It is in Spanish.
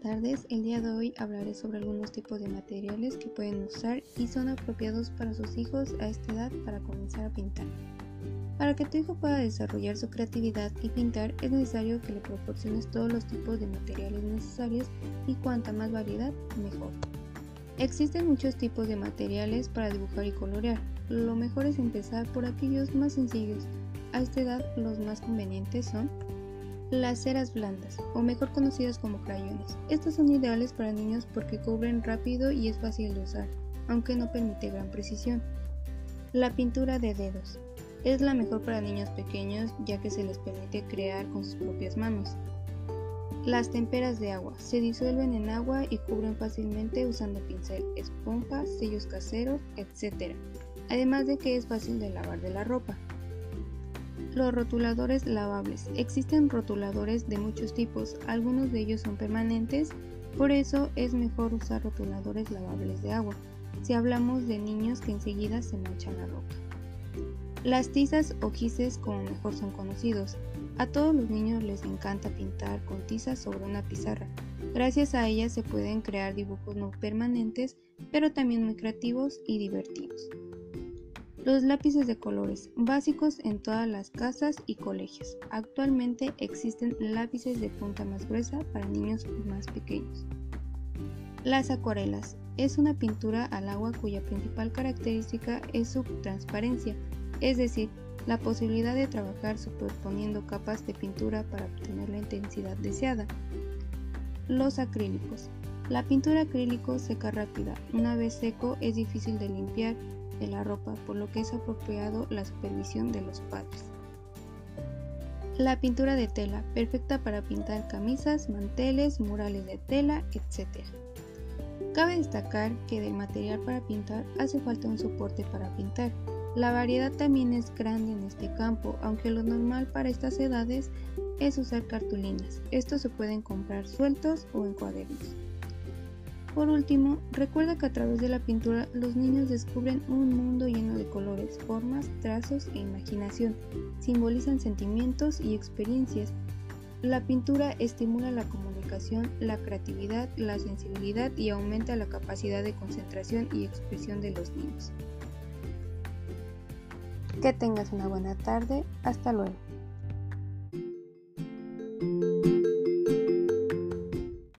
tardes, el día de hoy hablaré sobre algunos tipos de materiales que pueden usar y son apropiados para sus hijos a esta edad para comenzar a pintar. Para que tu hijo pueda desarrollar su creatividad y pintar es necesario que le proporciones todos los tipos de materiales necesarios y cuanta más variedad, mejor. Existen muchos tipos de materiales para dibujar y colorear. Lo mejor es empezar por aquellos más sencillos. A esta edad los más convenientes son las ceras blandas, o mejor conocidas como crayones. Estos son ideales para niños porque cubren rápido y es fácil de usar, aunque no permite gran precisión. La pintura de dedos. Es la mejor para niños pequeños ya que se les permite crear con sus propias manos. Las temperas de agua se disuelven en agua y cubren fácilmente usando pincel, esponja, sellos caseros, etc. Además de que es fácil de lavar de la ropa. Los rotuladores lavables. Existen rotuladores de muchos tipos, algunos de ellos son permanentes, por eso es mejor usar rotuladores lavables de agua, si hablamos de niños que enseguida se manchan la ropa. Las tizas o gises como mejor son conocidos. A todos los niños les encanta pintar con tizas sobre una pizarra. Gracias a ellas se pueden crear dibujos no permanentes, pero también muy creativos y divertidos. Los lápices de colores, básicos en todas las casas y colegios. Actualmente existen lápices de punta más gruesa para niños más pequeños. Las acuarelas es una pintura al agua cuya principal característica es su transparencia, es decir, la posibilidad de trabajar superponiendo capas de pintura para obtener la intensidad deseada. Los acrílicos. La pintura acrílico seca rápida. Una vez seco es difícil de limpiar de la ropa, por lo que es apropiado la supervisión de los padres. La pintura de tela, perfecta para pintar camisas, manteles, murales de tela, etc. Cabe destacar que del material para pintar hace falta un soporte para pintar. La variedad también es grande en este campo, aunque lo normal para estas edades es usar cartulinas. Estos se pueden comprar sueltos o en cuadernos. Por último, recuerda que a través de la pintura los niños descubren un mundo lleno de colores, formas, trazos e imaginación. Simbolizan sentimientos y experiencias. La pintura estimula la comunicación, la creatividad, la sensibilidad y aumenta la capacidad de concentración y expresión de los niños. Que tengas una buena tarde. Hasta luego.